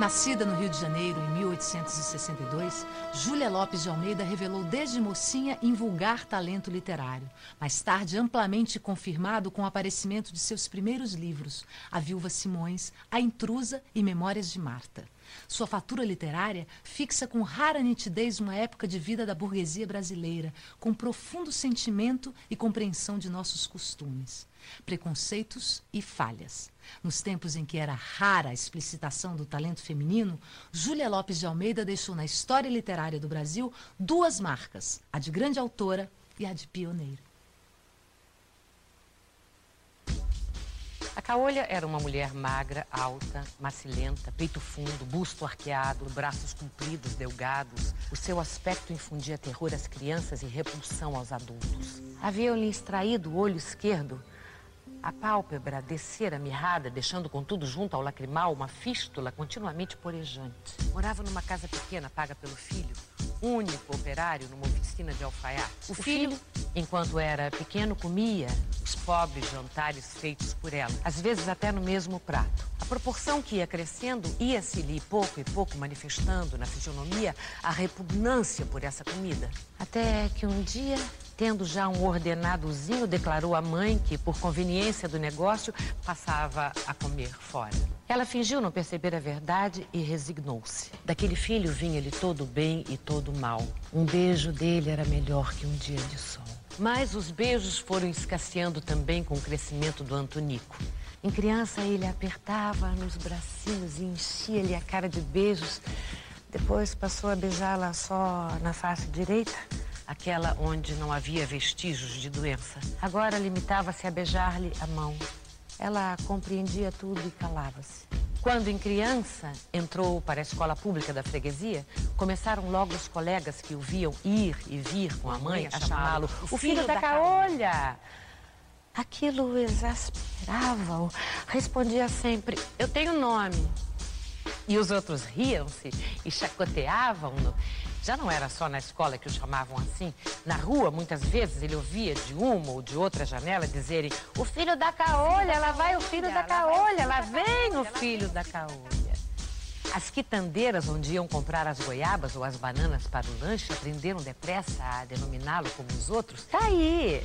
Nascida no Rio de Janeiro em 1862, Júlia Lopes de Almeida revelou desde mocinha invulgar talento literário, mais tarde amplamente confirmado com o aparecimento de seus primeiros livros, A Viúva Simões, A Intrusa e Memórias de Marta. Sua fatura literária fixa com rara nitidez uma época de vida da burguesia brasileira, com profundo sentimento e compreensão de nossos costumes, preconceitos e falhas. Nos tempos em que era rara a explicitação do talento feminino, Júlia Lopes de Almeida deixou na história literária do Brasil duas marcas, a de grande autora e a de pioneira. A Caolha era uma mulher magra, alta, macilenta, peito fundo, busto arqueado, braços compridos, delgados. O seu aspecto infundia terror às crianças e repulsão aos adultos. Havia-lhe extraído o olho esquerdo a pálpebra descera mirrada, deixando contudo junto ao lacrimal uma fístula continuamente porejante. Morava numa casa pequena, paga pelo filho, único operário numa oficina de alfaiate. O, o filho, enquanto era pequeno, comia os pobres jantares feitos por ela, às vezes até no mesmo prato. A proporção que ia crescendo ia-se-lhe pouco e pouco manifestando na fisionomia a repugnância por essa comida. Até que um dia Tendo já um ordenadozinho, declarou à mãe que, por conveniência do negócio, passava a comer fora. Ela fingiu não perceber a verdade e resignou-se. Daquele filho vinha-lhe todo bem e todo mal. Um beijo dele era melhor que um dia de sol. Mas os beijos foram escasseando também com o crescimento do Antonico. Em criança, ele apertava nos bracinhos e enchia-lhe a cara de beijos. Depois passou a beijá-la só na face direita aquela onde não havia vestígios de doença. Agora limitava-se a beijar-lhe a mão. Ela compreendia tudo e calava-se. Quando, em criança, entrou para a escola pública da freguesia, começaram logo os colegas que o viam ir e vir com a mãe a chamá-lo o filho da caolha. Aquilo exasperava-o. Respondia sempre: Eu tenho nome. E os outros riam-se e chacoteavam-no. Já não era só na escola que o chamavam assim. Na rua, muitas vezes, ele ouvia de uma ou de outra janela dizerem: O filho da caolha, lá vai o filho da caolha, lá vem o filho da caolha. As quitandeiras onde iam comprar as goiabas ou as bananas para o lanche aprenderam depressa a denominá-lo como os outros. Tá aí!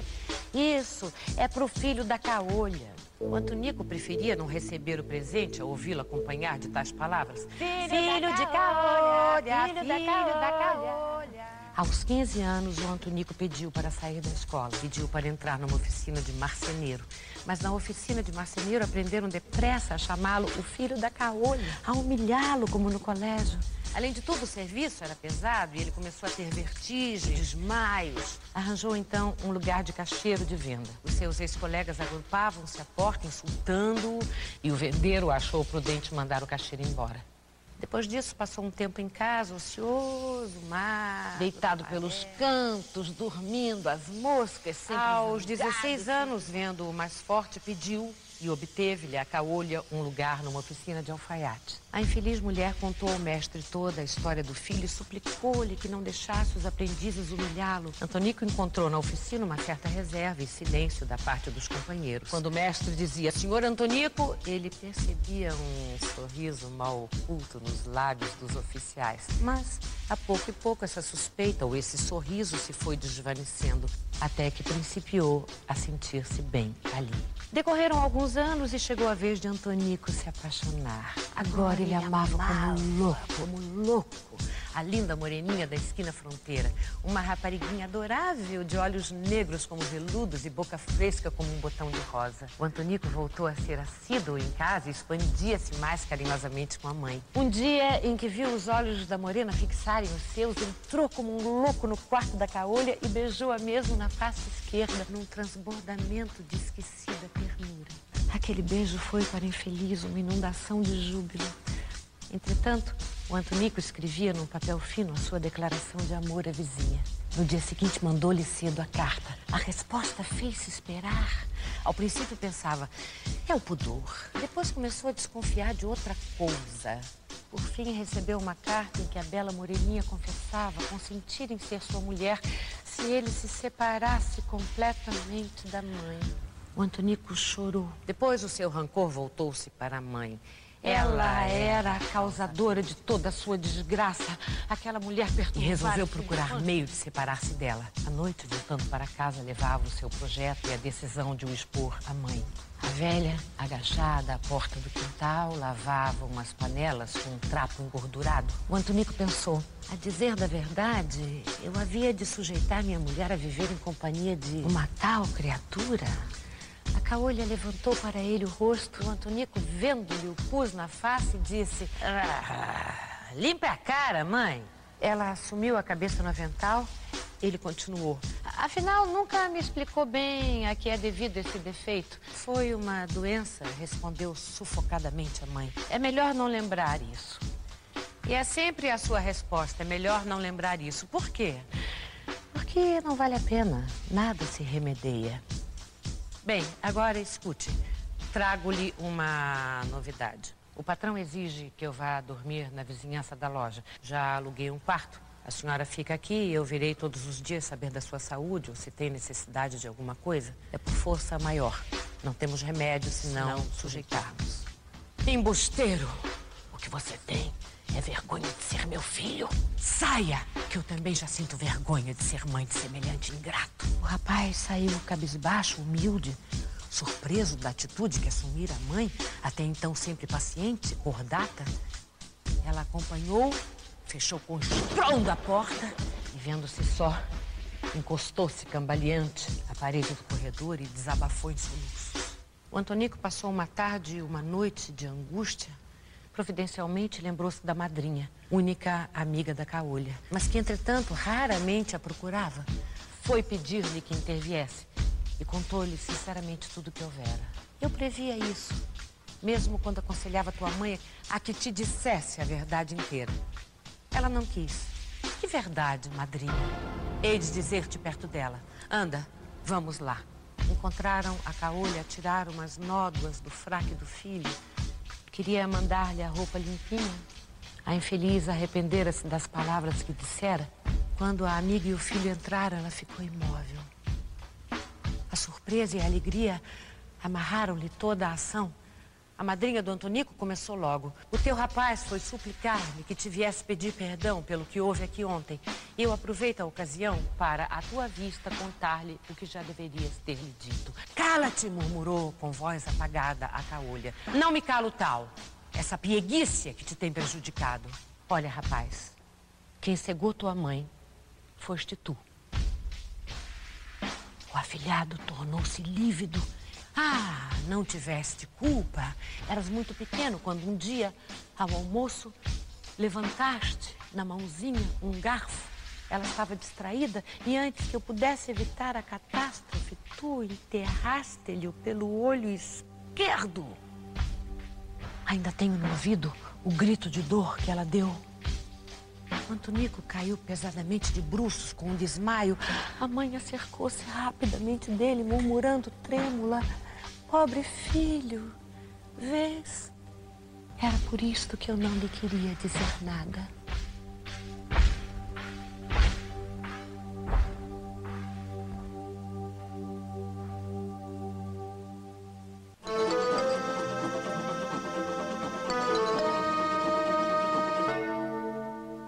Isso é pro filho da caolha. O Antonico preferia não receber o presente ao ouvi-lo acompanhar de tais palavras. Filho, filho de caolha, filho, filho da caolha. Aos 15 anos, o Antonico pediu para sair da escola, pediu para entrar numa oficina de marceneiro. Mas na oficina de marceneiro aprenderam depressa a chamá-lo o filho da caolha, a humilhá-lo como no colégio. Além de tudo, o serviço era pesado e ele começou a ter vertigens, desmaios. Arranjou então um lugar de caixeiro de venda. Os seus ex-colegas agrupavam-se à porta, insultando-o, e o vendeiro achou prudente mandar o caixeiro embora. Depois disso, passou um tempo em casa, ocioso, mas deitado pelos cantos, dormindo, as moscas sempre. Aos 16 anos, vendo o mais forte, pediu e obteve-lhe a caolha um lugar numa oficina de alfaiate. A infeliz mulher contou ao mestre toda a história do filho e suplicou-lhe que não deixasse os aprendizes humilhá-lo. Antonico encontrou na oficina uma certa reserva e silêncio da parte dos companheiros. Quando o mestre dizia, senhor Antonico, ele percebia um sorriso mal oculto nos lábios dos oficiais. Mas, a pouco e pouco, essa suspeita ou esse sorriso se foi desvanecendo, até que principiou a sentir-se bem ali. Decorreram alguns anos e chegou a vez de Antonico se apaixonar. Agora ele amava como louco, como louco a linda moreninha da esquina fronteira, uma rapariguinha adorável de olhos negros como veludos e boca fresca como um botão de rosa. O Antonico voltou a ser assíduo em casa e expandia-se mais carinhosamente com a mãe. Um dia em que viu os olhos da morena fixarem os seus, entrou como um louco no quarto da caolha e beijou-a mesmo na face esquerda, num transbordamento de esquecida ternura. Aquele beijo foi para infeliz uma inundação de júbilo. Entretanto, o Antonico escrevia num papel fino a sua declaração de amor à vizinha. No dia seguinte, mandou-lhe cedo a carta. A resposta fez-se esperar. Ao princípio pensava, é o pudor. Depois começou a desconfiar de outra coisa. Por fim, recebeu uma carta em que a bela moreninha confessava consentir em ser sua mulher se ele se separasse completamente da mãe. O Antonico chorou. Depois, o seu rancor voltou-se para a mãe. Ela era a causadora de toda a sua desgraça. Aquela mulher perturbada. E resolveu procurar meio de separar-se dela. À noite, voltando para casa, levava o seu projeto e a decisão de o expor à mãe. A velha, agachada à porta do quintal, lavava umas panelas com um trapo engordurado. O Antonico pensou: a dizer da verdade, eu havia de sujeitar minha mulher a viver em companhia de uma tal criatura. Caolha levantou para ele o rosto. O Antonico, vendo-lhe o pus na face, disse: ah, Limpe a cara, mãe. Ela assumiu a cabeça no avental. Ele continuou. Afinal, nunca me explicou bem a que é devido esse defeito. Foi uma doença, respondeu sufocadamente a mãe. É melhor não lembrar isso. E é sempre a sua resposta: é melhor não lembrar isso. Por quê? Porque não vale a pena. Nada se remedeia. Bem, agora escute. Trago-lhe uma novidade. O patrão exige que eu vá dormir na vizinhança da loja. Já aluguei um quarto. A senhora fica aqui e eu virei todos os dias saber da sua saúde ou se tem necessidade de alguma coisa. É por força maior. Não temos remédio se não sujeitarmos. Embusteiro! O que você tem é vergonha de ser meu filho? Saia! Que eu também já sinto vergonha de ser mãe de semelhante ingrato. O rapaz saiu cabisbaixo, humilde, surpreso da atitude que assumira a mãe, até então sempre paciente, cordata. Ela acompanhou, fechou com estrondo a porta e, vendo-se só, encostou-se cambaleante à parede do corredor e desabafou em soluços. O Antonico passou uma tarde e uma noite de angústia providencialmente lembrou-se da madrinha, única amiga da caolha, mas que, entretanto, raramente a procurava. Foi pedir-lhe que interviesse e contou-lhe sinceramente tudo o que houvera. Eu previa isso, mesmo quando aconselhava tua mãe a que te dissesse a verdade inteira. Ela não quis. Que verdade, madrinha? Hei de dizer-te perto dela. Anda, vamos lá. Encontraram a caolha tirar umas nódoas do fraque do filho Queria mandar-lhe a roupa limpinha. A infeliz arrependera-se das palavras que dissera. Quando a amiga e o filho entraram, ela ficou imóvel. A surpresa e a alegria amarraram-lhe toda a ação. A madrinha do Antonico começou logo. O teu rapaz foi suplicar-me que te viesse pedir perdão pelo que houve aqui ontem. Eu aproveito a ocasião para, à tua vista, contar-lhe o que já deverias ter-lhe dito. Cala-te, murmurou com voz apagada a caolha. Não me calo tal. Essa pieguícia que te tem prejudicado. Olha, rapaz, quem cegou tua mãe foste tu. O afilhado tornou-se lívido ah, não tiveste culpa. Eras muito pequeno quando um dia, ao almoço, levantaste na mãozinha um garfo. Ela estava distraída e antes que eu pudesse evitar a catástrofe, tu enterraste-lhe pelo olho esquerdo. Ainda tenho no ouvido o grito de dor que ela deu. Antonico caiu pesadamente de bruços com um desmaio. A mãe acercou-se rapidamente dele, murmurando trêmula. Pobre filho, vês? Era por isto que eu não lhe queria dizer nada.